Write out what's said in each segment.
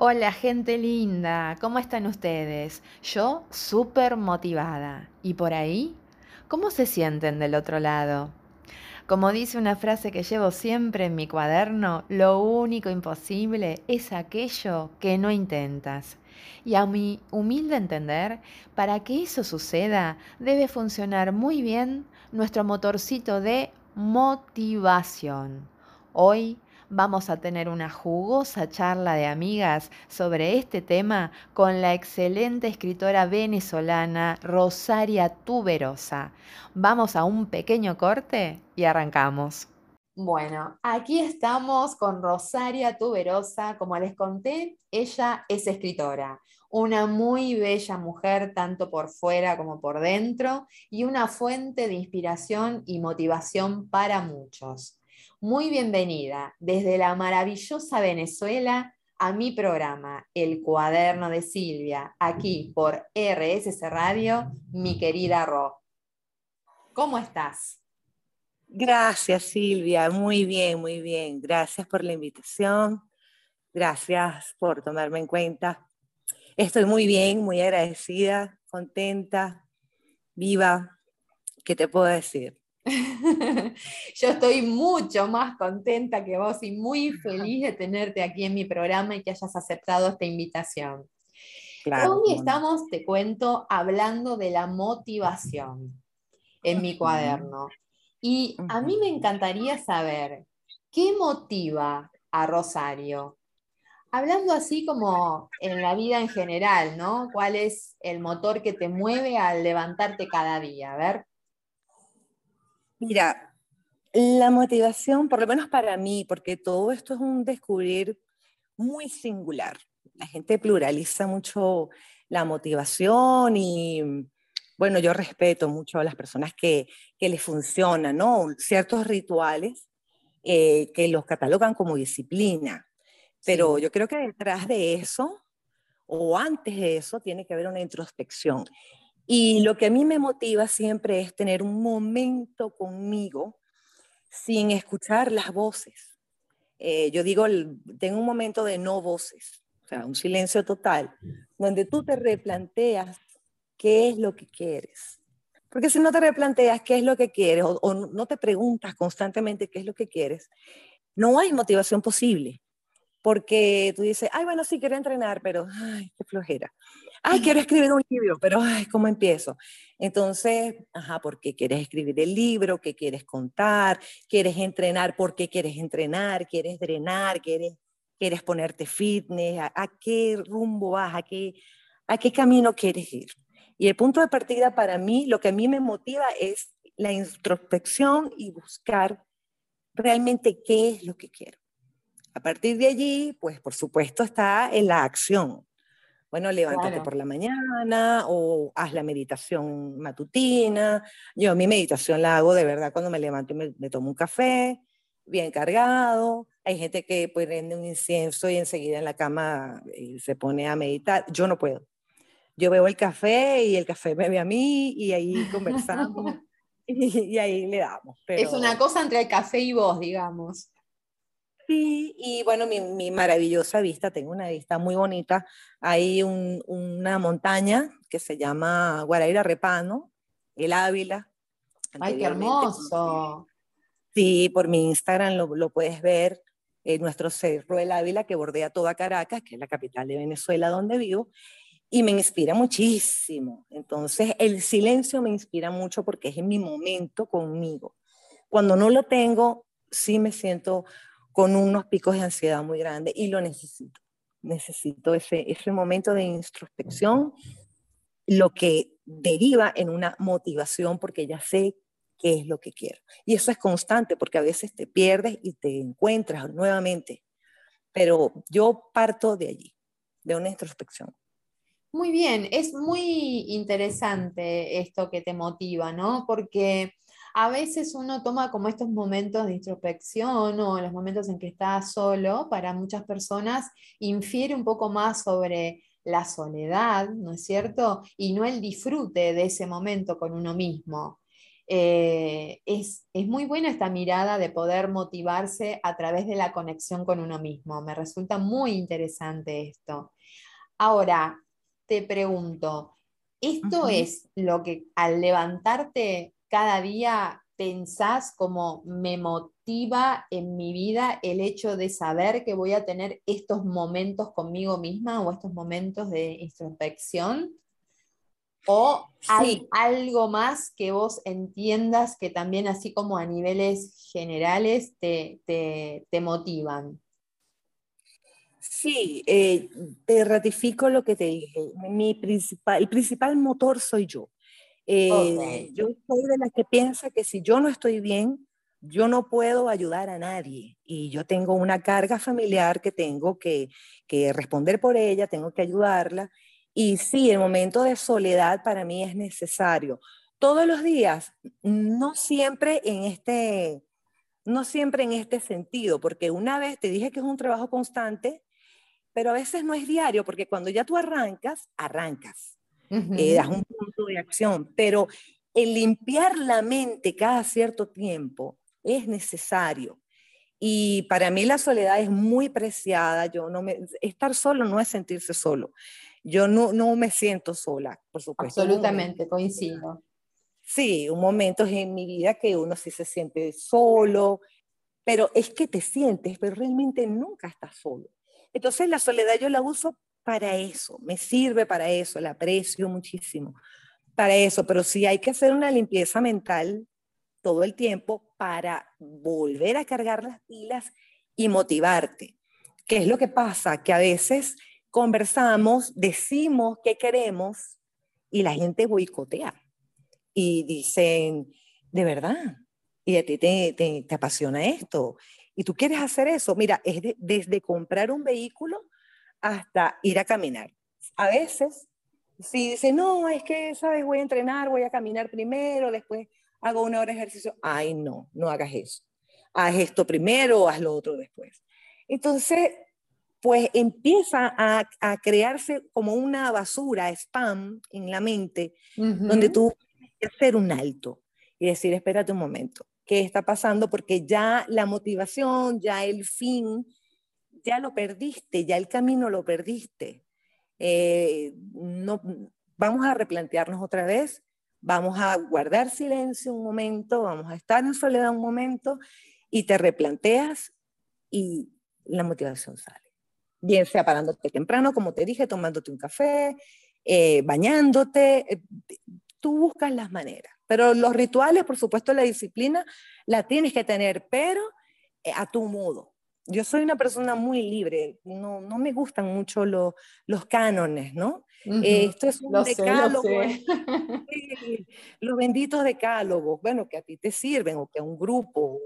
Hola gente linda, ¿cómo están ustedes? Yo súper motivada. ¿Y por ahí? ¿Cómo se sienten del otro lado? Como dice una frase que llevo siempre en mi cuaderno, lo único imposible es aquello que no intentas. Y a mi humilde entender, para que eso suceda, debe funcionar muy bien nuestro motorcito de motivación. Hoy vamos a tener una jugosa charla de amigas sobre este tema con la excelente escritora venezolana Rosaria Tuberosa. Vamos a un pequeño corte y arrancamos. Bueno, aquí estamos con Rosaria Tuberosa. Como les conté, ella es escritora, una muy bella mujer, tanto por fuera como por dentro, y una fuente de inspiración y motivación para muchos. Muy bienvenida desde la maravillosa Venezuela a mi programa, El Cuaderno de Silvia, aquí por RSS Radio, mi querida Ro. ¿Cómo estás? Gracias, Silvia. Muy bien, muy bien. Gracias por la invitación. Gracias por tomarme en cuenta. Estoy muy bien, muy agradecida, contenta, viva. ¿Qué te puedo decir? Yo estoy mucho más contenta que vos y muy feliz de tenerte aquí en mi programa y que hayas aceptado esta invitación. Hoy estamos, te cuento, hablando de la motivación en mi cuaderno. Y a mí me encantaría saber, ¿qué motiva a Rosario? Hablando así como en la vida en general, ¿no? ¿Cuál es el motor que te mueve al levantarte cada día? A ver. Mira, la motivación, por lo menos para mí, porque todo esto es un descubrir muy singular. La gente pluraliza mucho la motivación y, bueno, yo respeto mucho a las personas que, que les funcionan, ¿no? Ciertos rituales eh, que los catalogan como disciplina. Pero yo creo que detrás de eso, o antes de eso, tiene que haber una introspección. Y lo que a mí me motiva siempre es tener un momento conmigo sin escuchar las voces. Eh, yo digo, tengo un momento de no voces, o sea, un silencio total, donde tú te replanteas qué es lo que quieres. Porque si no te replanteas qué es lo que quieres o, o no te preguntas constantemente qué es lo que quieres, no hay motivación posible. Porque tú dices, ay, bueno, sí quiero entrenar, pero, ay, qué flojera ay, quiero escribir un libro, pero, ay, ¿cómo empiezo? Entonces, ajá, ¿por qué quieres escribir el libro? ¿Qué quieres contar? ¿Quieres entrenar? ¿Por qué quieres entrenar? ¿Quieres drenar? ¿Quieres, quieres ponerte fitness? ¿A, qué rumbo vas? ¿A qué, ¿A qué camino quieres ir? Y el punto de partida para mí, lo que a mí me motiva es la introspección y buscar realmente qué es lo que quiero. A partir de allí, pues por supuesto está en la acción. Bueno, levántate por la mañana o haz la meditación matutina. Yo mi meditación la hago de verdad cuando me levanto y me, tomo un café bien cargado. Hay gente que prende un incienso y enseguida en la cama eh, se pone a meditar. Yo no puedo. Yo veo el café y el café me ve a mí y ahí conversamos y, ahí le damos. Es una cosa entre el café y vos, digamos. Sí, y bueno, mi, maravillosa vista, tengo una vista muy bonita. Hay una montaña que se llama Guaraira Repano, el Ávila. ¡Ay, qué hermoso! Sí, por mi Instagram lo, puedes ver. nuestro cerro el Ávila que bordea toda Caracas, que es la capital de Venezuela donde vivo, y me inspira muchísimo. Entonces, el silencio me inspira mucho porque es en mi momento conmigo. Cuando no lo tengo, sí me siento con unos picos de ansiedad muy grandes y lo necesito. Necesito ese, ese momento de introspección, lo que deriva en una motivación porque ya sé qué es lo que quiero. Y eso es constante porque a veces te pierdes y te encuentras nuevamente. Pero yo parto de allí, de una introspección. Muy bien, es muy interesante esto que te motiva, ¿no? Porque a veces uno toma como estos momentos de introspección o los momentos en que está solo, para muchas personas infiere un poco más sobre la soledad, ¿no es cierto? Y no el disfrute de ese momento con uno mismo. eh, es, es, muy buena esta mirada de poder motivarse a través de la conexión con uno mismo. Me resulta muy interesante esto. Ahora, te pregunto, ¿esto es lo que al levantarte cada día pensás como me motiva en mi vida el hecho de saber que voy a tener estos momentos conmigo misma o estos momentos de introspección? ¿O hay algo más que vos entiendas que también así como a niveles generales te, motivan? Sí, eh, te ratifico lo que te dije. Mi principal, el principal motor soy yo. Eh, yo soy de las que piensa que si yo no estoy bien, yo no puedo ayudar a nadie. Y yo tengo una carga familiar que tengo que, que responder por ella, tengo que ayudarla. Y sí, el momento de soledad para mí es necesario. Todos los días, no siempre en este, no siempre en este sentido, porque una vez te dije que es un trabajo constante, pero a veces no es diario, porque cuando ya tú arrancas, arrancas, eh, das un punto de acción, pero el limpiar la mente cada cierto tiempo es necesario. Y para mí la soledad es muy preciada. Yo no me, estar solo no es sentirse solo yo no, no me siento sola, por supuesto. Absolutamente, coincido. Sí, un momento en mi vida que uno sí se siente solo, pero es que te sientes, pero realmente nunca estás solo. Entonces la soledad yo la uso para eso, me sirve para eso, la aprecio muchísimo para eso, pero sí hay que hacer una limpieza mental todo el tiempo para volver a cargar las pilas y motivarte. ¿Qué es lo que pasa? Que a veces conversamos, decimos qué queremos y la gente boicotea. Y dicen, de verdad, y a ti te, te, apasiona esto. Y tú quieres hacer eso. Mira, es desde comprar un vehículo hasta ir a caminar. A veces, si dice, no, es que, ¿sabes? Voy a entrenar, voy a caminar primero, después hago una hora de ejercicio. Ay, no, no hagas eso. Haz esto primero, haz lo otro después. Entonces, pues empieza a, crearse como una basura, spam en la mente, donde tú tienes que hacer un alto y decir, espérate un momento, ¿qué está pasando? Porque ya la motivación, ya el fin, ya lo perdiste, ya el camino lo perdiste. Eh, no, vamos a replantearnos otra vez, vamos a guardar silencio un momento, vamos a estar en soledad un momento y te replanteas y la motivación sale bien sea parándote temprano, como te dije, tomándote un café, eh, bañándote, eh, tú buscas las maneras. Pero los rituales, por supuesto, la disciplina la tienes que tener, pero eh, a tu modo. Yo soy una persona muy libre, no, no me gustan mucho los cánones, ¿no? esto es un decálogo, los benditos decálogos, bueno, que a ti te sirven o que a un grupo,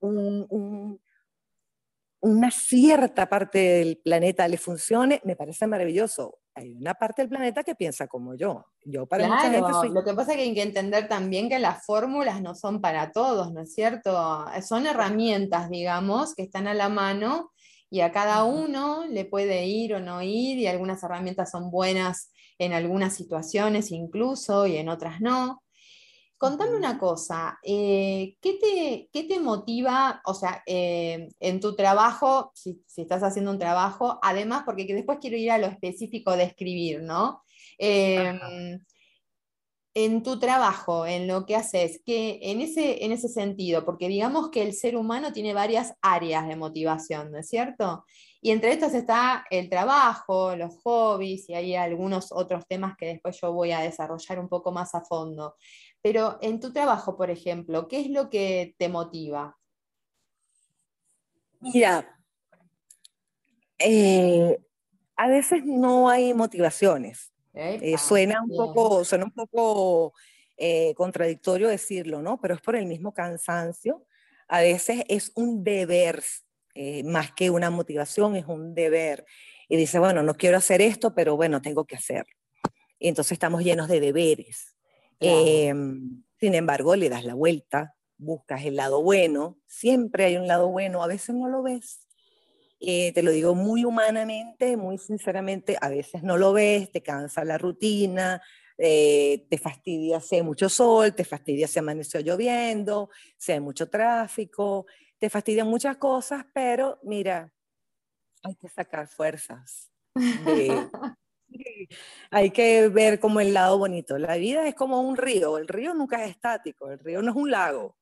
un, un una cierta parte del planeta le funcione, me parece maravilloso. Hay una parte del planeta que piensa como yo. Yo para mucha gente soy... Lo que pasa es que hay que entender también que las fórmulas no son para todos, ¿no es cierto? Son herramientas, digamos, que están a la mano y a cada uno le puede ir o no ir y algunas herramientas son buenas en algunas situaciones incluso y en otras no. Contame una cosa, eh, ¿qué, te, te, motiva, o sea, eh, en tu trabajo, si, estás haciendo un trabajo, además, porque después quiero ir a lo específico de escribir, ¿no? Em, en tu trabajo, en lo que haces, que en ese, en ese sentido, porque digamos que el ser humano tiene varias áreas de motivación, ¿no es cierto? Y entre estas está el trabajo, los hobbies y hay algunos otros temas que después yo voy a desarrollar un poco más a fondo. Pero en tu trabajo, por ejemplo, ¿qué es lo que te motiva? Mira, eh, a veces no hay motivaciones. Eh, suena, un poco, suena un poco eh, contradictorio decirlo, ¿no? Pero es por el mismo cansancio. A veces es un deber, más que una motivación, es un deber. Y dice, bueno, no quiero hacer esto, pero bueno, tengo que hacerlo. Y entonces estamos llenos de deberes. Em, sin embargo, le das la vuelta, buscas el lado bueno, siempre hay un lado bueno, a veces no lo ves. Eh, te lo digo muy humanamente, muy sinceramente, a veces no lo ves, te cansa la rutina, eh, te fastidia si hay mucho sol, te fastidia si amaneció lloviendo, si hay mucho tráfico, te fastidian muchas cosas, pero mira, hay que sacar fuerzas. hay que ver como el lado bonito. La vida es como un río, el río nunca es estático, el río no es un lago.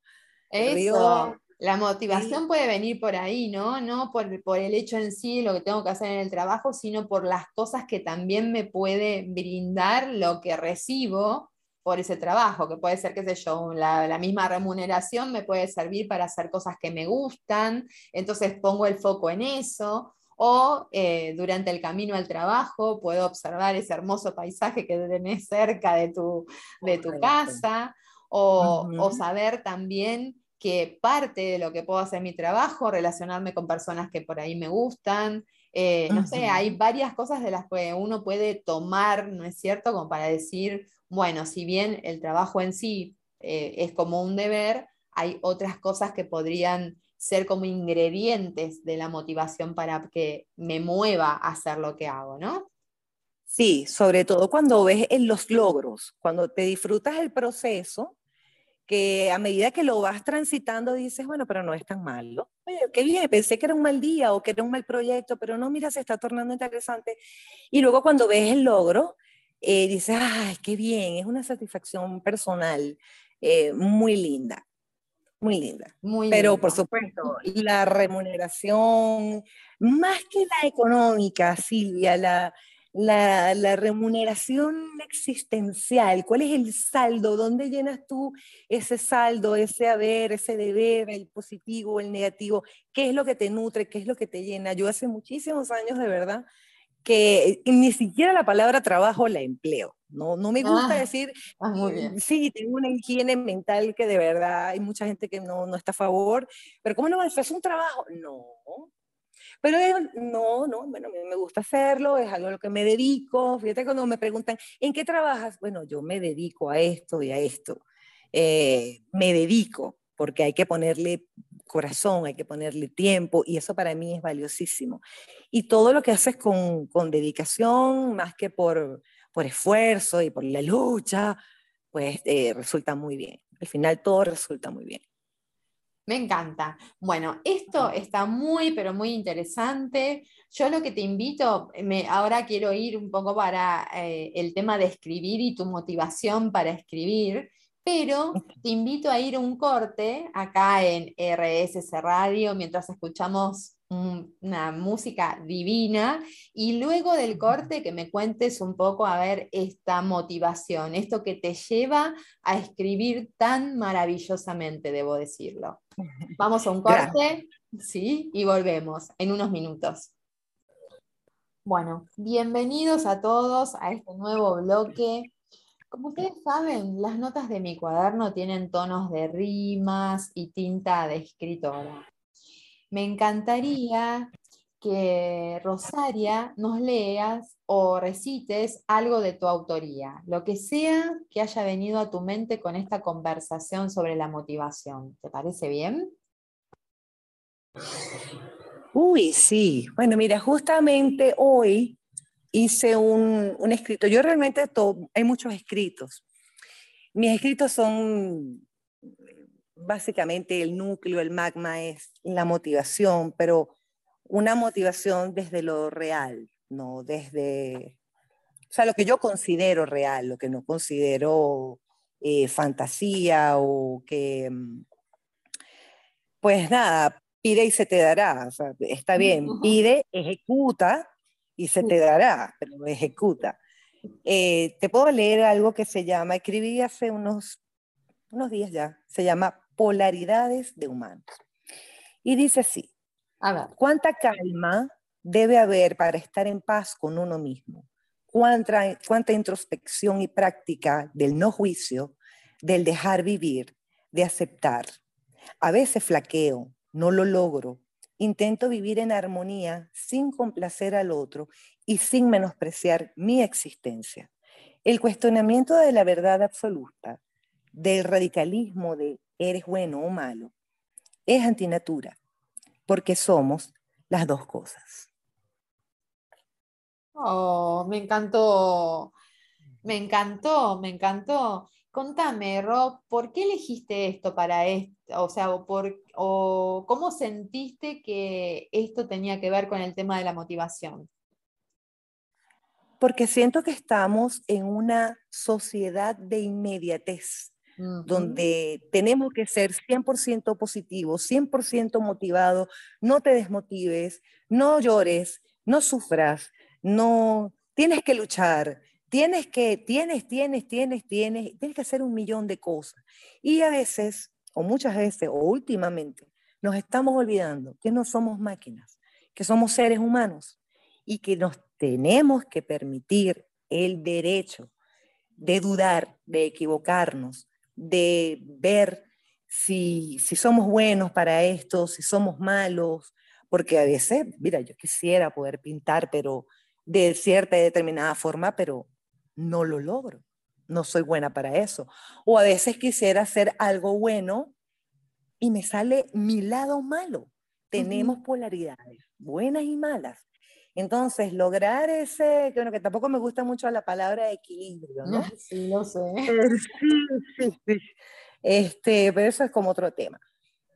Eso. La motivación puede venir por ahí, ¿no? No por, el hecho en sí, lo que tengo que hacer en el trabajo, sino por las cosas que también me puede brindar lo que recibo por ese trabajo, que puede ser, qué sé yo, la, misma remuneración me puede servir para hacer cosas que me gustan, entonces pongo el foco en eso, o eh, durante el camino al trabajo puedo observar ese hermoso paisaje que tenés cerca de tu, de tu casa, o, o saber también que parte de lo que puedo hacer en mi trabajo, relacionarme con personas que por ahí me gustan. Eh, no sé, hay varias cosas de las que uno puede tomar, ¿no es cierto? Como para decir, bueno, si bien el trabajo en sí eh, es como un deber, hay otras cosas que podrían ser como ingredientes de la motivación para que me mueva a hacer lo que hago, ¿no? Sí, sobre todo cuando ves en los logros, cuando te disfrutas el proceso, que a medida que lo vas transitando dices, bueno, pero no es tan malo. Qué bien, pensé que era un mal día o que era un mal proyecto, pero no, mira, se está tornando interesante. Y luego cuando ves el logro, eh, dices, ay, qué bien, es una satisfacción personal eh, muy linda. Muy linda. Muy Pero por supuesto, la remuneración, más que la económica, Silvia, la, la, la, remuneración existencial, cuál es el saldo, dónde llenas tú ese saldo, ese haber, ese deber, el positivo, el negativo, qué es lo que te nutre, qué es lo que te llena. Yo hace muchísimos años, de verdad, que ni siquiera la palabra trabajo la empleo. No, no me gusta ah, decir, ah, muy bien. sí, tengo una higiene mental que de verdad hay mucha gente que no, no está a favor, pero ¿cómo no? ¿Es un trabajo? No, pero no, no, bueno, me gusta hacerlo, es algo a lo que me dedico. Fíjate cuando me preguntan, ¿en qué trabajas? Bueno, yo me dedico a esto y a esto. Eh, me dedico porque hay que ponerle corazón, hay que ponerle tiempo y eso para mí es valiosísimo. Y todo lo que haces con, con dedicación, más que por, por esfuerzo y por la lucha, pues eh, resulta muy bien. Al final todo resulta muy bien. Me encanta. Bueno, esto está muy, pero muy interesante. Yo lo que te invito, me, ahora quiero ir un poco para eh, el tema de escribir y tu motivación para escribir, pero te invito a ir un corte acá en RSS Radio mientras escuchamos una música divina y luego del corte que me cuentes un poco a ver esta motivación, esto que te lleva a escribir tan maravillosamente, debo decirlo. Vamos a un corte, sí, y volvemos en unos minutos. Bueno, bienvenidos a todos a este nuevo bloque. Como ustedes saben, las notas de mi cuaderno tienen tonos de rimas y tinta de escritora me encantaría que Rosaria nos leas o recites algo de tu autoría, lo que sea que haya venido a tu mente con esta conversación sobre la motivación. ¿Te parece bien? Uy, sí. Bueno, mira, justamente hoy hice un, escrito. Yo realmente hay muchos escritos. Mis escritos son básicamente el núcleo, el magma es la motivación, pero una motivación desde lo real, no desde, o sea, lo que yo considero real, lo que no considero eh, fantasía o que, pues nada, pide y se te dará, está bien, pide, ejecuta y se te dará, pero ejecuta. Eh, te puedo leer algo que se llama, escribí hace unos, unos días ya, se llama polaridades de humanos. Y dice así, ¿cuánta calma debe haber para estar en paz con uno mismo? ¿Cuánta, cuánta introspección y práctica del no juicio, del dejar vivir, de aceptar? A veces flaqueo, no lo logro, intento vivir en armonía sin complacer al otro y sin menospreciar mi existencia. El cuestionamiento de la verdad absoluta, del radicalismo de eres bueno o malo, es antinatura, porque somos las dos cosas. Oh, me encantó. Me encantó, me encantó. Contame, Rob, ¿por qué elegiste esto para esto? O sea, o, por, o ¿cómo sentiste que esto tenía que ver con el tema de la motivación? Porque siento que estamos en una sociedad de inmediatez, donde tenemos que ser 100% positivos, 100% motivados, no te desmotives, no llores, no sufras, no tienes que luchar, tienes que, tienes, tienes, tienes, tienes, tienes que hacer un millón de cosas. Y a veces, o muchas veces, o últimamente, nos estamos olvidando que no somos máquinas, que somos seres humanos y que nos tenemos que permitir el derecho de dudar, de equivocarnos, de ver si, si somos buenos para esto, si somos malos, porque a veces, mira, yo quisiera poder pintar, pero de cierta y determinada forma, pero no lo logro. No soy buena para eso. O a veces quisiera hacer algo bueno y me sale mi lado malo. Tenemos polaridades, buenas y malas. Entonces, lograr ese, bueno, que tampoco me gusta mucho la palabra equilibrio, ¿no? Sí, lo sé. Sí, sí, sí. Este, pero eso es como otro tema.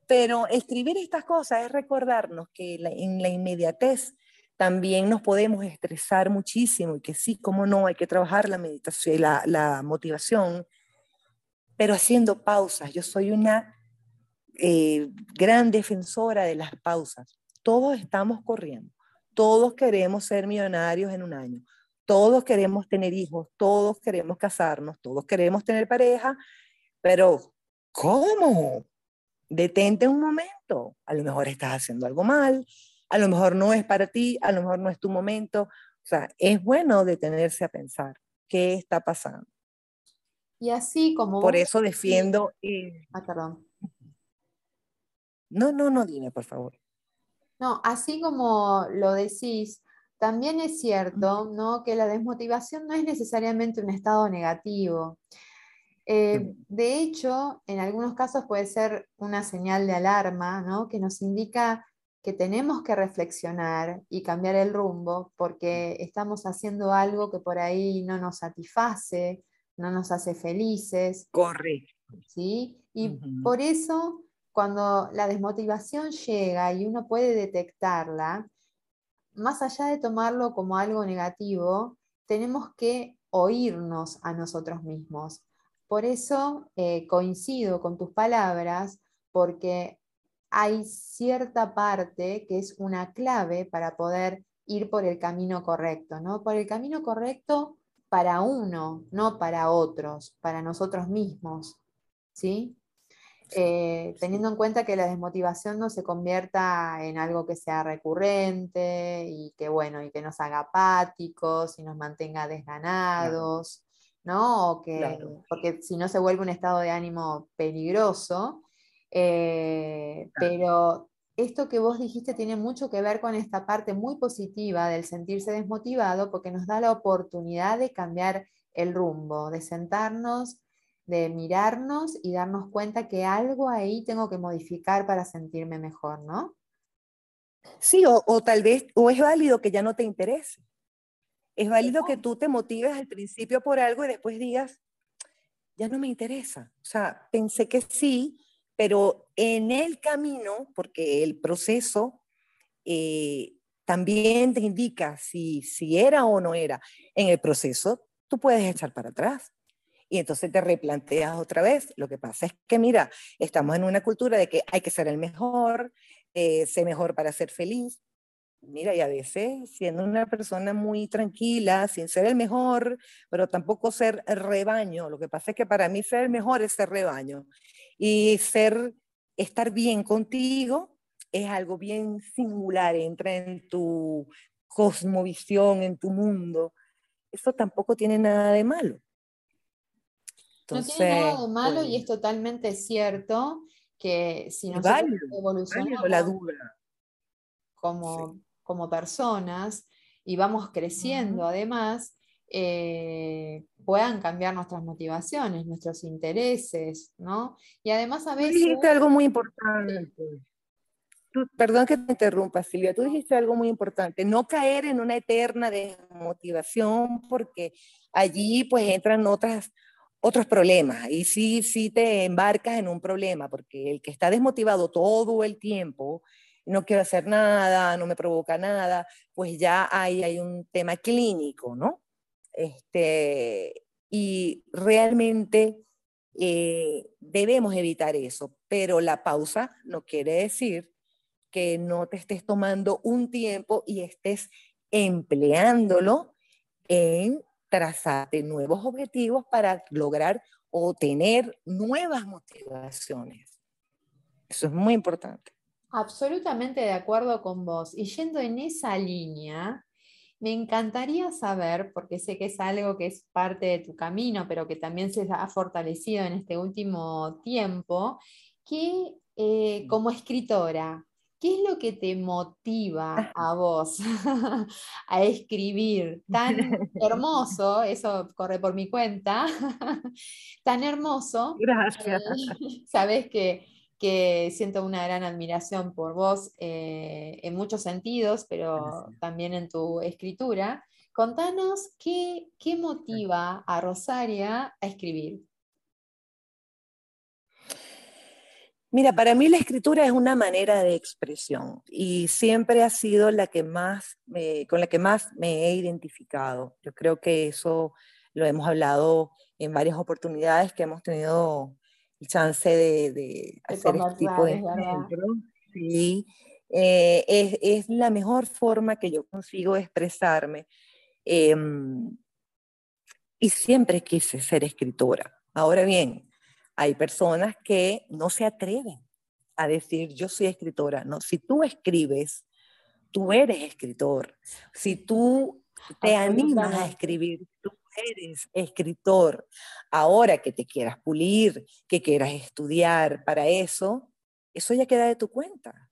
Pero escribir estas cosas es recordarnos que en la inmediatez también nos podemos estresar muchísimo y que sí, cómo no, hay que trabajar la meditación, la, la motivación, pero haciendo pausas. Yo soy una eh, gran defensora de las pausas. Todos estamos corriendo. Todos queremos ser millonarios en un año. Todos queremos tener hijos, todos queremos casarnos, todos queremos tener pareja, pero ¿cómo? Detente un momento. A lo mejor estás haciendo algo mal, a lo mejor no es para ti, a lo mejor no es tu momento. O sea, es bueno detenerse a pensar qué está pasando. Y así como... Por eso defiendo... Ah, perdón. No, no, no, dime, por favor. No, así como lo decís, también es cierto ¿no? que la desmotivación no es necesariamente un estado negativo. Eh, de hecho, en algunos casos puede ser una señal de alarma ¿no? que nos indica que tenemos que reflexionar y cambiar el rumbo porque estamos haciendo algo que por ahí no nos satisface, no nos hace felices. Correcto. ¿sí? Y por eso cuando la desmotivación llega y uno puede detectarla, más allá de tomarlo como algo negativo, tenemos que oírnos a nosotros mismos. Por eso eh, coincido con tus palabras, porque hay cierta parte que es una clave para poder ir por el camino correcto, ¿no? Por el camino correcto para uno, no para otros, para nosotros mismos, ¿sí? Eh, teniendo en cuenta que la desmotivación no se convierta en algo que sea recurrente y que, bueno, y que nos haga apáticos y nos mantenga desganados, ¿no? que, Porque si no se vuelve un estado de ánimo peligroso. Eh, pero esto que vos dijiste tiene mucho que ver con esta parte muy positiva del sentirse desmotivado porque nos da la oportunidad de cambiar el rumbo, de sentarnos de mirarnos y darnos cuenta que algo ahí tengo que modificar para sentirme mejor, ¿no? Sí, o, tal vez, o es válido que ya no te interese. Es válido que tú te motives al principio por algo y después digas, ya no me interesa. O sea, pensé que sí, pero en el camino, porque el proceso eh, también te indica si, si era o no era, en el proceso tú puedes echar para atrás y entonces te replanteas otra vez. Lo que pasa es que, mira, estamos en una cultura de que hay que ser el mejor, eh, mejor para ser feliz. Mira, y a veces siendo una persona muy tranquila, sin ser el mejor, pero tampoco ser rebaño. Lo que pasa es que para mí ser el mejor es ser rebaño. Y ser, estar bien contigo es algo bien singular, entra en tu cosmovisión, en tu mundo. Eso tampoco tiene nada de malo no tiene nada de malo y es pues totalmente cierto que si nosotros evolucionamos la duda. Como, como personas y vamos creciendo además, eh, puedan cambiar nuestras motivaciones, nuestros intereses, ¿no? Y además a veces... algo muy importante. perdón que te interrumpa, Silvia, tú dijiste algo muy importante, no caer en una eterna desmotivación porque allí pues entran otras, otros problemas y sí, sí te embarcas en un problema porque el que está desmotivado todo el tiempo, no quiero hacer nada, no me provoca nada, pues ya hay un tema clínico, ¿no? Este, y realmente eh, debemos evitar eso, pero la pausa no quiere decir que no te estés tomando un tiempo y estés empleándolo en trazarte nuevos objetivos para lograr o tener nuevas motivaciones. Eso es muy importante. Absolutamente de acuerdo con vos. Y yendo en esa línea, me encantaría saber, porque sé que es algo que es parte de tu camino, pero que también se ha fortalecido en este último tiempo, que eh, como escritora, ¿qué es lo que te motiva a vos a escribir tan hermoso? Eso corre por mi cuenta, tan hermoso. Gracias. Sabes que que siento una gran admiración por vos eh, en muchos sentidos, pero también en tu escritura. Contanos qué, qué motiva a Rosaria a escribir. Mira, para mí la escritura es una manera de expresión y siempre ha sido la que más, con la que más me he identificado. Yo creo que eso lo hemos hablado en varias oportunidades que hemos tenido chance de, hacer este tipo de encuentros. Sí, eh, es, es, la mejor forma que yo consigo expresarme. Em, y siempre quise ser escritora. Ahora bien, hay personas que no se atreven a decir yo soy escritora. No, si tú escribes, tú eres escritor. Si tú te animas a escribir, tú eres escritor, ahora que te quieras pulir, que quieras estudiar para eso, eso ya queda de tu cuenta.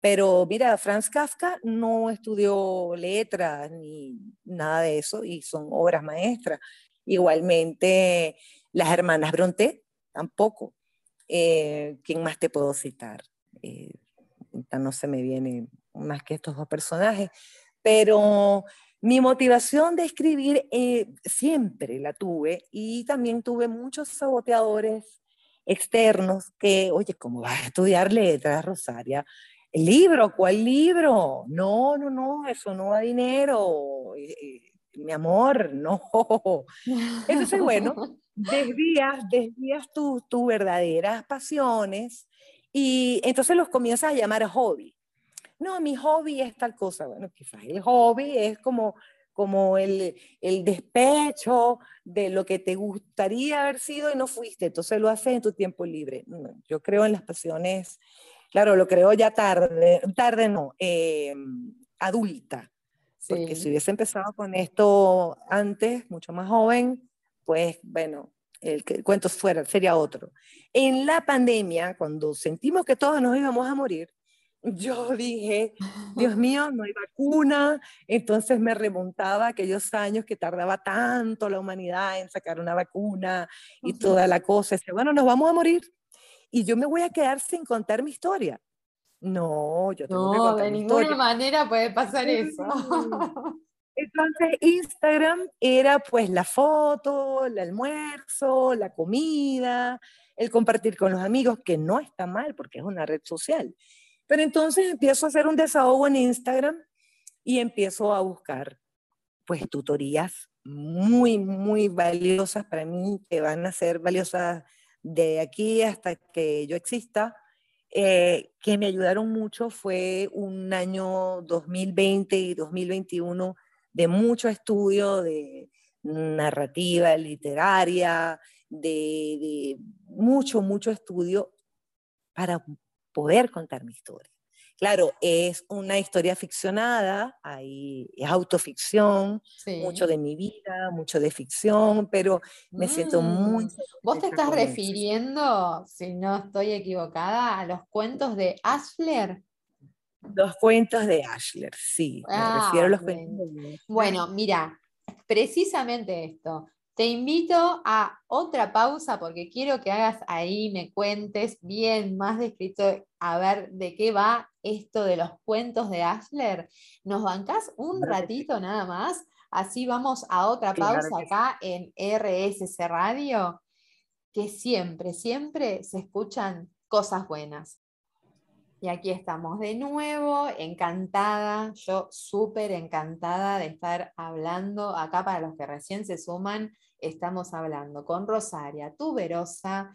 Pero mira, Franz Kafka no estudió letras ni nada de eso y son obras maestras. Igualmente, las hermanas Bronte tampoco. Eh, ¿Quién más te puedo citar? Eh, no se me viene más que estos dos personajes. Pero mi motivación de escribir eh, siempre la tuve y también tuve muchos saboteadores externos que, oye, ¿cómo vas a estudiar letras, Rosaria? ¿El libro? ¿Cuál libro? No, no, no, eso no da dinero. Eh, eh, mi amor, no. Entonces, bueno, desvías, desvías tus tu verdaderas pasiones y entonces los comienzas a llamar hobby no, mi hobby es tal cosa. Bueno, quizás el hobby es como, como el, el despecho de lo que te gustaría haber sido y no fuiste, entonces lo haces en tu tiempo libre. yo creo en las pasiones, claro, lo creo ya tarde, tarde no, eh, adulta. Porque si hubiese empezado con esto antes, mucho más joven, pues bueno, el, el cuento fuera, sería otro. En la pandemia, cuando sentimos que todos nos íbamos a morir, yo dije, Dios mío, no hay vacuna, entonces me remontaba aquellos años que tardaba tanto la humanidad en sacar una vacuna y toda la cosa. Dice, bueno, nos vamos a morir y yo me voy a quedar sin contar mi historia. No, yo tengo no, que contar de ninguna manera puede pasar eso. Entonces Instagram era pues la foto, el almuerzo, la comida, el compartir con los amigos, que no está mal porque es una red social. Pero entonces empiezo a hacer un desahogo en Instagram y empiezo a buscar pues tutorías muy, muy valiosas para mí, que van a ser valiosas de aquí hasta que yo exista, eh, que me ayudaron mucho. Fue un año 2020 y 2021 de mucho estudio de narrativa literaria, de, de mucho, mucho estudio para poder contar mi historia. Claro, es una historia ficcionada, ahí es autoficción, mucho de mi vida, mucho de ficción, pero me siento muy... Mm. ¿Vos te estás refiriendo, si no estoy equivocada, a los cuentos de Ashler? Los cuentos de Ashler, sí, me refiero a los cuentos de Bueno, mira, precisamente esto. Te invito a otra pausa porque quiero que hagas ahí, me cuentes bien más descrito, a ver de qué va esto de los cuentos de Ashler. ¿Nos bancás un ratito nada más? Así vamos a otra pausa acá en RSC Radio, que siempre, siempre se escuchan cosas buenas. Y aquí estamos de nuevo, encantada, yo súper encantada de estar hablando acá para los que recién se suman estamos hablando con Rosaria Tuberosa.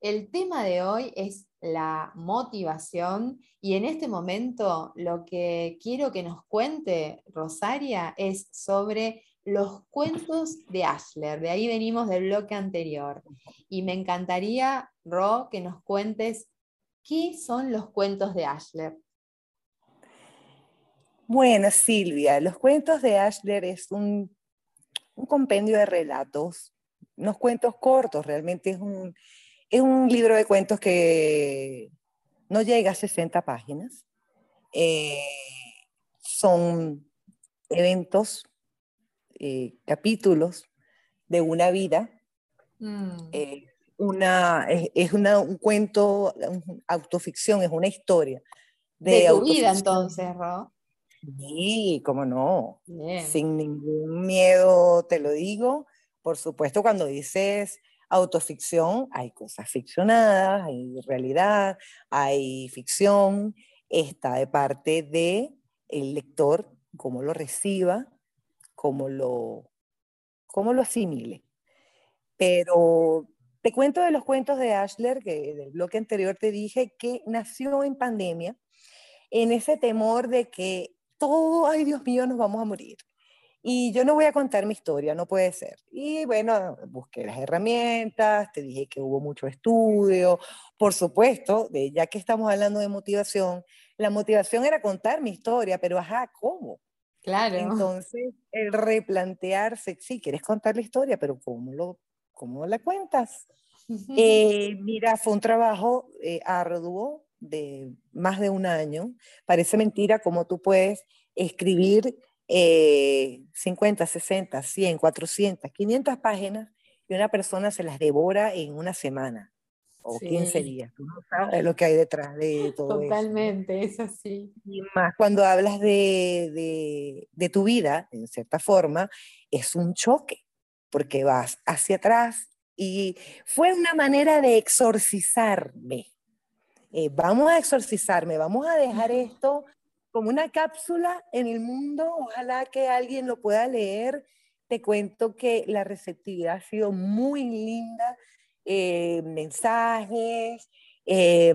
El tema de hoy es la motivación y en este momento lo que quiero que nos cuente Rosaria es sobre los cuentos de Ashler. De ahí venimos del bloque anterior. Y me encantaría, Ro, que nos cuentes qué son los cuentos de Ashler. Bueno, Silvia, los cuentos de Ashler es un un compendio de relatos, unos cuentos cortos, realmente es un, es un libro de cuentos que no llega a 60 páginas. Eh, son eventos, eh, capítulos de una vida. Mm. Eh, una, es, una, un cuento, autoficción, es una historia. De, de tu vida entonces, Ro. Sí, cómo no. Sin ningún miedo te lo digo. Por supuesto, cuando dices autoficción, hay cosas ficcionadas, hay realidad, hay ficción. Está de parte de el lector, cómo lo reciba, cómo lo, cómo lo asimile. Pero te cuento de los cuentos de Ashler, que del bloque anterior te dije que nació en pandemia, en ese temor de que todo, ay Dios mío, nos vamos a morir. Y yo no voy a contar mi historia, no puede ser. Y bueno, busqué las herramientas, te dije que hubo mucho estudio, por supuesto, de, ya que estamos hablando de motivación, la motivación era contar mi historia, pero ajá, ¿cómo? Claro. Entonces, el replantearse, sí, quieres contar la historia, pero ¿cómo, lo, cómo la cuentas? Eh, mira, fue un trabajo eh, arduo, de más de un año. Parece mentira cómo tú puedes escribir 50, 60, 100, 400, 500 páginas y una persona se las devora en una semana o 15 días. Tú no sabes lo que hay detrás de todo Totalmente, eso. es así. Y más cuando hablas de, de, de tu vida, en cierta forma, es un choque, porque vas hacia atrás y fue una manera de exorcizarme eh, vamos a exorcizarme, vamos a dejar esto como una cápsula en el mundo, ojalá que alguien lo pueda leer. Te cuento que la receptividad ha sido muy linda, eh, mensajes, eh,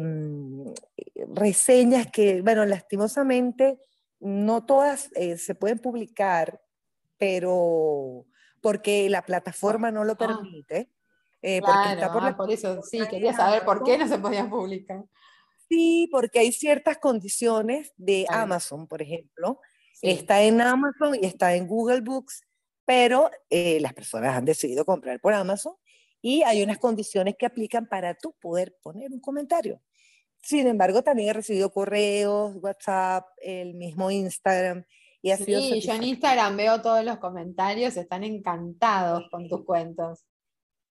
reseñas que, bueno, lastimosamente no todas se pueden publicar, pero porque la plataforma no lo ah. permite. porque está por, ah, por eso, sí, quería saber por qué no se podían publicar. Sí, porque hay ciertas condiciones de Amazon, por ejemplo. Está en Amazon y está en Google Books, pero eh, las personas han decidido comprar por Amazon y hay unas condiciones que aplican para tú poder poner un comentario. Sin embargo, también he recibido correos, WhatsApp, el mismo Instagram. Y ha sí, yo en Instagram veo todos los comentarios, están encantados con tus cuentos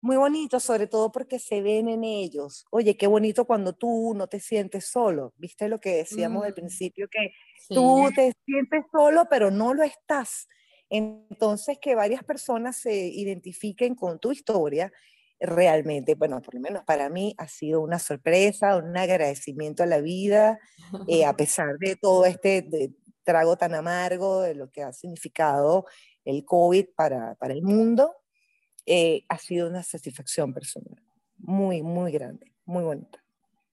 muy bonito, sobre todo porque se ven en ellos. Oye, qué bonito cuando tú no te sientes solo. ¿Viste lo que decíamos al mm. principio? Que tú te sientes solo, pero no lo estás. Entonces, que varias personas se identifiquen con tu historia, realmente, bueno, por lo menos para mí ha sido una sorpresa, un agradecimiento a la vida, eh, a pesar de todo este trago tan amargo, de lo que ha significado el COVID para, para el mundo eh, ha sido una satisfacción personal, muy, muy grande, muy bonita.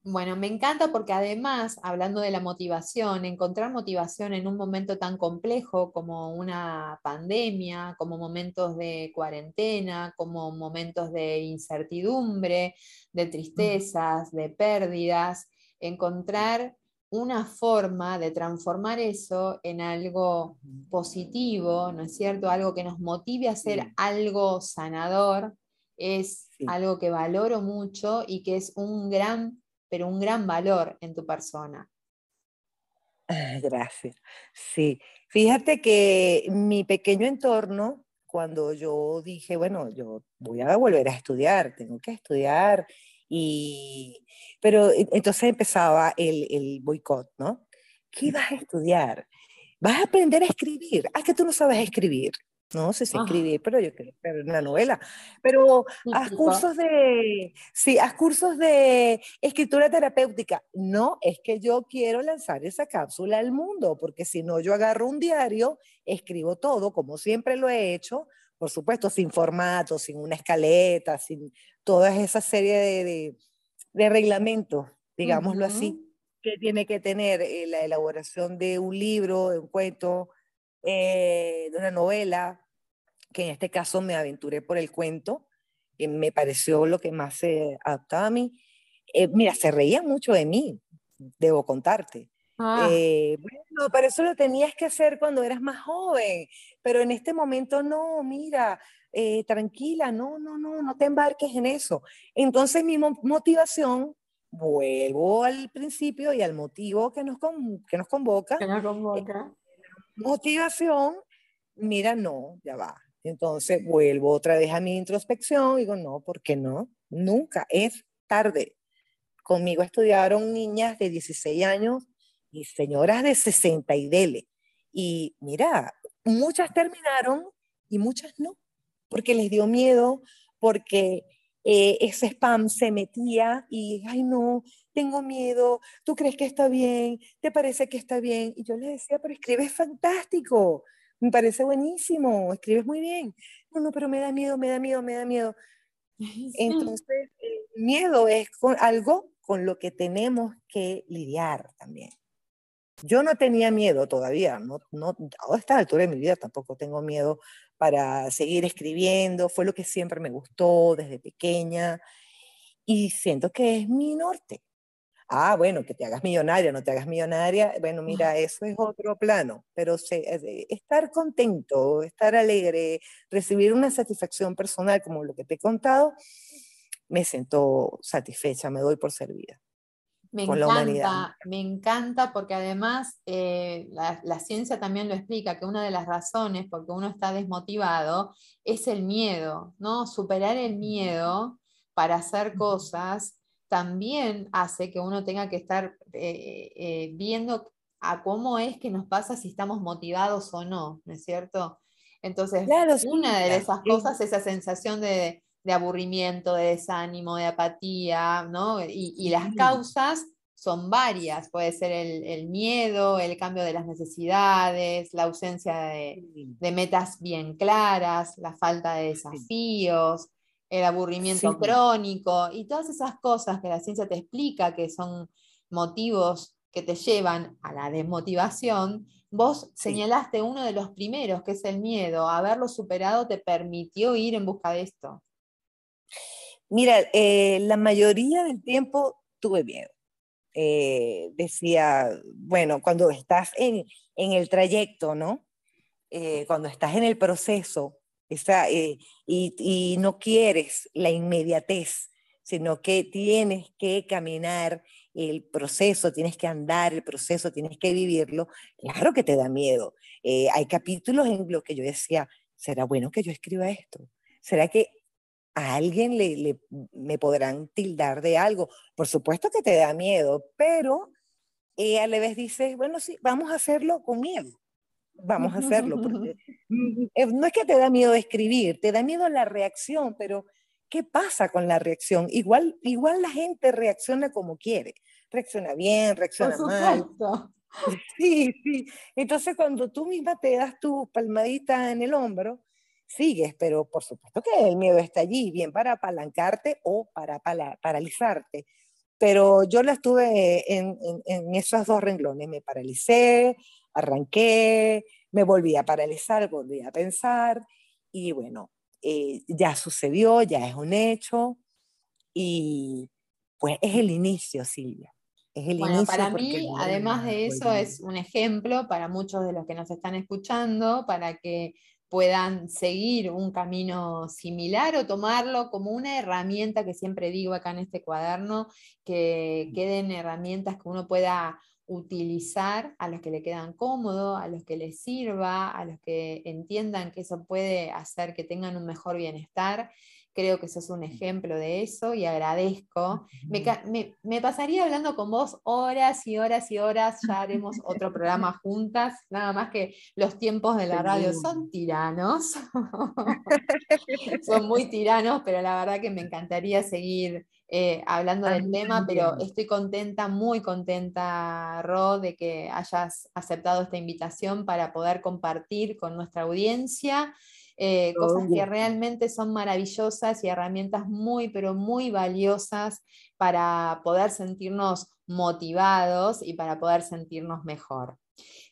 Bueno, me encanta porque además, hablando de la motivación, encontrar motivación en un momento tan complejo como una pandemia, como momentos de cuarentena, como momentos de incertidumbre, de tristezas, de pérdidas, encontrar una forma de transformar eso en algo positivo, ¿no es cierto? Algo que nos motive a hacer algo sanador, es algo que valoro mucho y que es un gran, pero un gran valor en tu persona. Gracias. Sí, fíjate que mi pequeño entorno cuando yo dije, bueno, yo voy a volver a estudiar, tengo que estudiar. Y, pero entonces empezaba el, el boicot, ¿no? ¿Qué vas a estudiar? Vas a aprender a escribir. Ah, que tú no sabes escribir. No sé si escribir, pero yo quiero escribir una novela. Pero haz cursos de, sí, haz cursos de escritura terapéutica. No, es que yo quiero lanzar esa cápsula al mundo, porque si no, yo agarro un diario, escribo todo, como siempre lo he hecho, por supuesto, sin formato, sin una escaleta, sin toda esa serie de, de, reglamentos, digámoslo así, que tiene que tener eh, la elaboración de un libro, de un cuento, eh, de una novela, que en este caso me aventuré por el cuento, y me pareció lo que más se adaptaba a mí. Eh, mira, se reían mucho de mí, debo contarte. Ah. Eh, bueno, pero eso lo tenías que hacer cuando eras más joven, pero en este momento no, mira, tranquila, no, no, no, no te embarques en eso. Entonces mi motivación, vuelvo al principio y al motivo que nos, que nos convoca. Que nos convoca motivación, mira, no, ya va. Entonces vuelvo otra vez a mi introspección y digo, no, ¿por qué no? Nunca es tarde. Conmigo estudiaron niñas de 16 años y señoras de 60 y dele. Y mira, muchas terminaron y muchas no, porque les dio miedo, porque eh, ese spam se metía y, ay no, tengo miedo, tú crees que está bien, te parece que está bien. Y yo les decía, pero escribes fantástico, me parece buenísimo, escribes muy bien. No, no, pero me da miedo, me da miedo, me da miedo. Entonces, el miedo es algo con lo que tenemos que lidiar también. Yo no tenía miedo todavía, no, no, a esta altura de mi vida tampoco tengo miedo para seguir escribiendo, fue lo que siempre me gustó desde pequeña y siento que es mi norte. Ah, bueno, que te hagas millonaria, no te hagas millonaria, bueno, mira, eso es otro plano, pero estar contento, estar alegre, recibir una satisfacción personal como lo que te he contado, me siento satisfecha, me doy por servida. Me encanta, me encanta porque además eh, la, ciencia también lo explica, que una de las razones por que uno está desmotivado es el miedo, ¿no? Superar el miedo para hacer cosas también hace que uno tenga que estar eh, eh, viendo a cómo es que nos pasa si estamos motivados o no, ¿no es cierto? Entonces, una de esas cosas, esa sensación de, de aburrimiento, de desánimo, de apatía, ¿no? Y, las causas son varias, puede ser el, miedo, el cambio de las necesidades, la ausencia de, metas bien claras, la falta de desafíos, el aburrimiento crónico y todas esas cosas que la ciencia te explica que son motivos que te llevan a la desmotivación, vos señalaste uno de los primeros, que es el miedo. Haberlo superado te permitió ir en busca de esto. Mira, eh, la mayoría del tiempo tuve miedo. Eh, decía, bueno, cuando estás en, el trayecto, ¿no? Eh, cuando estás en el proceso y, no quieres la inmediatez, sino que tienes que caminar el proceso, tienes que andar el proceso, tienes que vivirlo, claro que te da miedo. hay capítulos en los que yo decía, ¿será bueno que yo escriba esto? ¿Será que a alguien le, me podrán tildar de algo. Por supuesto que te da miedo, pero a la vez dices, bueno, sí, vamos a hacerlo con miedo. Vamos a hacerlo. Porque, mm, eh, no es que te da miedo escribir, te da miedo la reacción, pero ¿qué pasa con la reacción? Igual, igual la gente reacciona como quiere. Reacciona bien, reacciona mal. Sí, sí. Entonces cuando tú misma te das tu palmadita en el hombro, sigues, pero por supuesto que el miedo está allí, bien para apalancarte o para, paralizarte. Pero yo la estuve en, en, esos dos renglones, me paralicé, arranqué, me volví a paralizar, volví a pensar y bueno, eh, ya sucedió, ya es un hecho y pues es el inicio, Silvia. Es el bueno, para mí, además de eso, es un ejemplo para muchos de los que nos están escuchando, para que puedan seguir un camino similar o tomarlo como una herramienta que siempre digo acá en este cuaderno, que queden herramientas que uno pueda utilizar, a los que le quedan cómodo, a los que les sirva, a los que entiendan que eso puede hacer que tengan un mejor bienestar. Creo que sos un ejemplo de eso y agradezco. Me, pasaría hablando con vos horas y horas y horas, ya haremos otro programa juntas, nada más que los tiempos de la radio son tiranos, son muy tiranos, pero la verdad que me encantaría seguir eh, hablando del tema, pero estoy contenta, muy contenta, Ro, de que hayas aceptado esta invitación para poder compartir con nuestra audiencia. Eh, cosas que realmente son maravillosas y herramientas muy, pero muy valiosas para poder sentirnos motivados y para poder sentirnos mejor.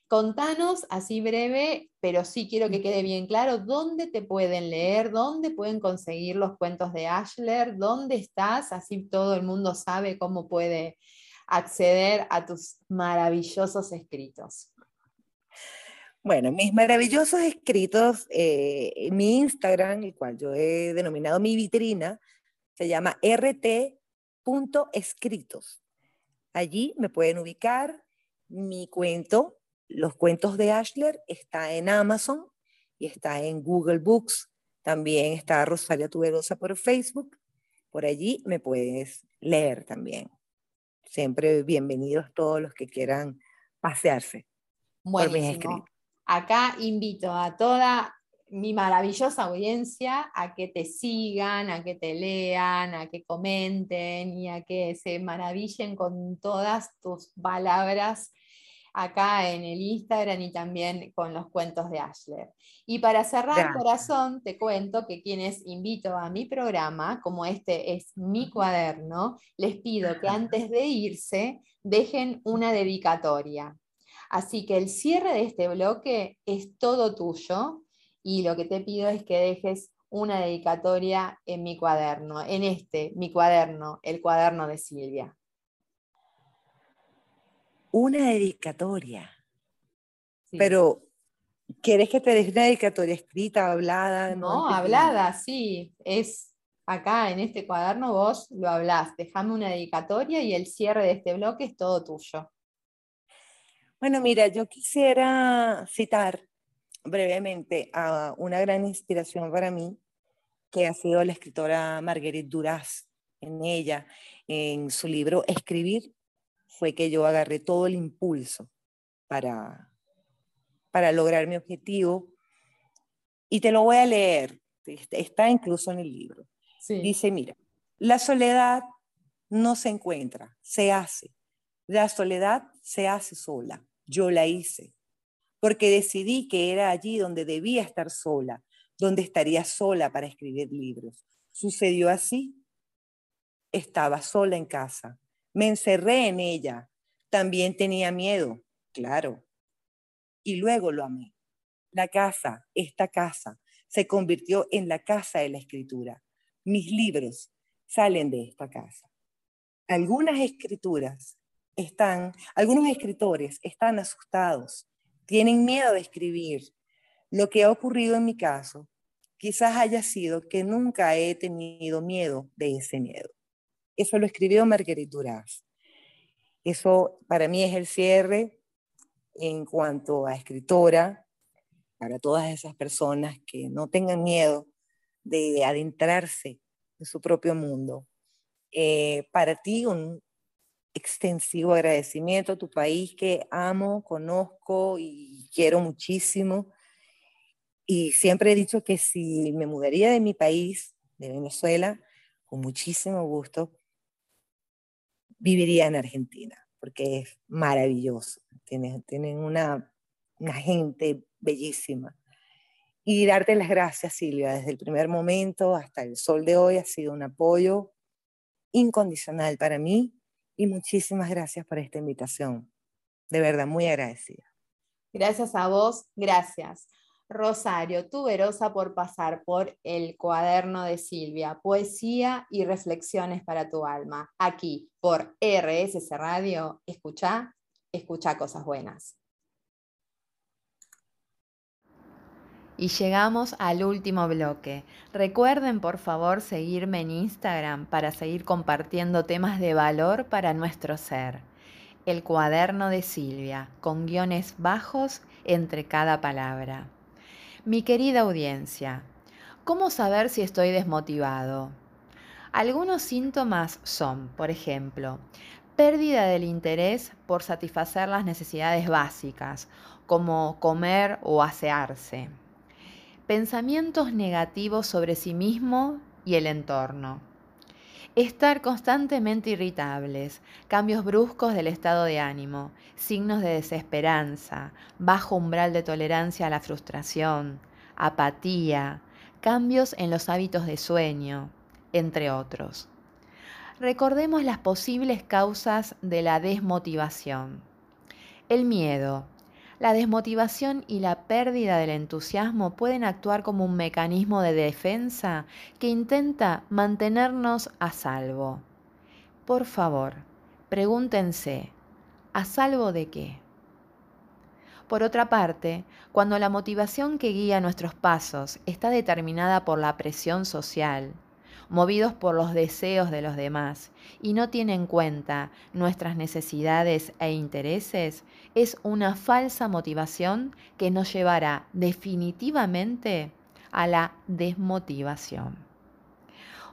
Contanos así breve, pero sí quiero que quede bien claro, dónde te pueden leer, dónde pueden conseguir los cuentos de Ashler, dónde estás, así todo el mundo sabe cómo puede acceder a tus maravillosos escritos. Bueno, mis maravillosos escritos, eh, mi Instagram, el cual yo he denominado mi vitrina, se llama rt.escritos. Allí me pueden ubicar mi cuento, los cuentos de Ashler, está en Amazon y está en Google Books. También está Rosaria Tuberosa por Facebook. Por allí me puedes leer también. Siempre bienvenidos todos los que quieran pasearse por mis escritos. Acá invito a toda mi maravillosa audiencia a que te sigan, a que te lean, a que comenten y a que se maravillen con todas tus palabras acá en el Instagram y también con los cuentos de Ashler. Y para cerrar, corazón, te cuento que quienes invito a mi programa, como este es mi cuaderno, les pido que antes de irse dejen una dedicatoria. Así que el cierre de este bloque es todo tuyo y lo que te pido es que dejes una dedicatoria en mi cuaderno, en este, mi cuaderno, el cuaderno de Silvia. Una dedicatoria. Pero, ¿quieres que te deje una dedicatoria escrita, hablada? No, hablada, sí. Es acá en este cuaderno vos lo hablás. Déjame una dedicatoria y el cierre de este bloque es todo tuyo. Bueno, mira, yo quisiera citar brevemente a una gran inspiración para mí, que ha sido la escritora Marguerite Duras. En ella, en su libro Escribir, fue que yo agarré todo el impulso para, para lograr mi objetivo. Y te lo voy a leer, está incluso en el libro. Dice, mira, la soledad no se encuentra, se hace. La soledad se hace sola. Yo la hice, porque decidí que era allí donde debía estar sola, donde estaría sola para escribir libros. Sucedió así. Estaba sola en casa. Me encerré en ella. También tenía miedo, claro. Y luego lo amé. La casa, esta casa, se convirtió en la casa de la escritura. Mis libros salen de esta casa. Algunas escrituras están, algunos escritores están asustados, tienen miedo de escribir. Lo que ha ocurrido en mi caso quizás haya sido que nunca he tenido miedo de ese miedo. Eso lo escribió Marguerite Duras. Eso para mí es el cierre en cuanto a escritora, para todas esas personas que no tengan miedo de adentrarse en su propio mundo. Eh, para ti, un, extensivo agradecimiento a tu país que amo, conozco y quiero muchísimo. Y siempre he dicho que si me mudaría de mi país, de Venezuela, con muchísimo gusto, viviría en Argentina, porque es maravilloso. Tienen, tienen una, una gente bellísima. Y darte las gracias, Silvia, desde el primer momento hasta el sol de hoy ha sido un apoyo incondicional para mí y muchísimas gracias por esta invitación. De verdad, muy agradecida. Gracias a vos, gracias. Rosario, tuberosa por pasar por el cuaderno de Silvia, poesía y reflexiones para tu alma. Aquí, por RSS Radio, escucha, escucha cosas buenas. Y llegamos al último bloque. Recuerden por favor seguirme en Instagram para seguir compartiendo temas de valor para nuestro ser. el cuaderno de Silvia, con guiones bajos entre cada palabra. Mi querida audiencia, ¿cómo saber si estoy desmotivado? Algunos síntomas son, por ejemplo, pérdida del interés por satisfacer las necesidades básicas, como comer o asearse. Pensamientos negativos sobre sí mismo y el entorno Estar constantemente irritables, cambios bruscos del estado de ánimo, signos de desesperanza, bajo umbral de tolerancia a la frustración, apatía, cambios en los hábitos de sueño, entre otros. Recordemos las posibles causas de la desmotivación. El miedo, la desmotivación y la pérdida del entusiasmo pueden actuar como un mecanismo de defensa que intenta mantenernos a salvo. Por favor, pregúntense, ¿a salvo de qué? Por otra parte, cuando la motivación que guía nuestros pasos está determinada por la presión social, movidos por los deseos de los demás y no tiene en cuenta nuestras necesidades e intereses, es una falsa motivación que nos llevará definitivamente a la desmotivación.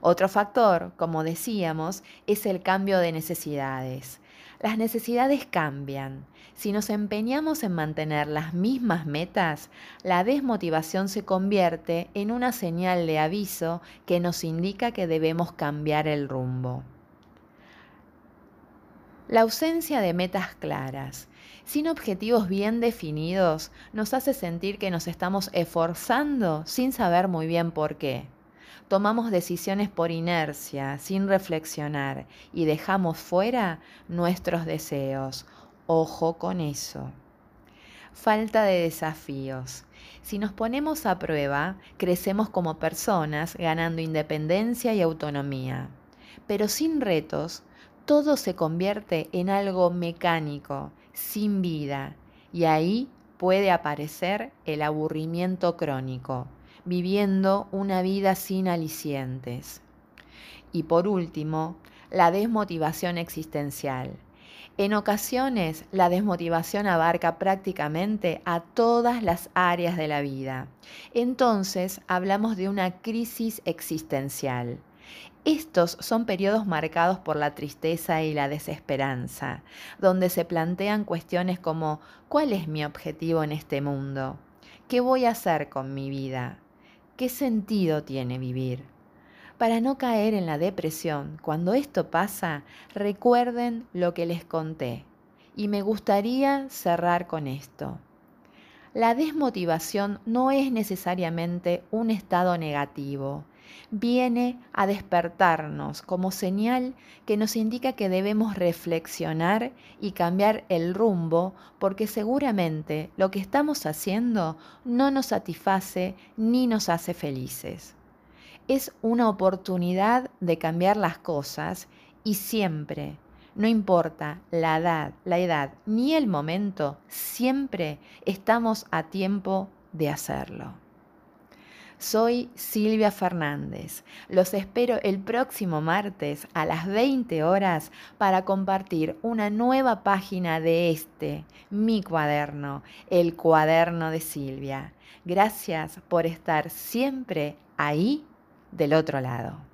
Otro factor, como decíamos, es el cambio de necesidades. Las necesidades cambian. Si nos empeñamos en mantener las mismas metas, la desmotivación se convierte en una señal de aviso que nos indica que debemos cambiar el rumbo. La ausencia de metas claras, sin objetivos bien definidos, nos hace sentir que nos estamos esforzando sin saber muy bien por qué tomamos decisiones por inercia, sin reflexionar, y dejamos fuera nuestros deseos. Ojo con eso. Falta de desafíos. Si nos ponemos a prueba, crecemos como personas, ganando independencia y autonomía. Pero sin retos, todo se convierte en algo mecánico, sin vida, y ahí puede aparecer el aburrimiento crónico viviendo una vida sin alicientes. Y por último, la desmotivación existencial. En ocasiones, la desmotivación abarca prácticamente a todas las áreas de la vida. Entonces, hablamos de una crisis existencial. Estos son periodos marcados por la tristeza y la desesperanza, donde se plantean cuestiones como ¿cuál es mi objetivo en este mundo? ¿Qué voy a hacer con mi vida? ¿Qué sentido tiene vivir? Para no caer en la depresión, cuando esto pasa, recuerden lo que les conté. Y me gustaría cerrar con esto. La desmotivación no es necesariamente un estado negativo, viene a despertarnos como señal que nos indica que debemos reflexionar y cambiar el rumbo porque seguramente lo que estamos haciendo no nos satisface ni nos hace felices. Es una oportunidad de cambiar las cosas y siempre, no importa la edad, la edad ni el momento, siempre estamos a tiempo de hacerlo. Soy Silvia Fernández. Los espero el próximo martes a las 20 horas para compartir una nueva página de este, mi cuaderno, el cuaderno de Silvia. Gracias por estar siempre ahí del otro lado.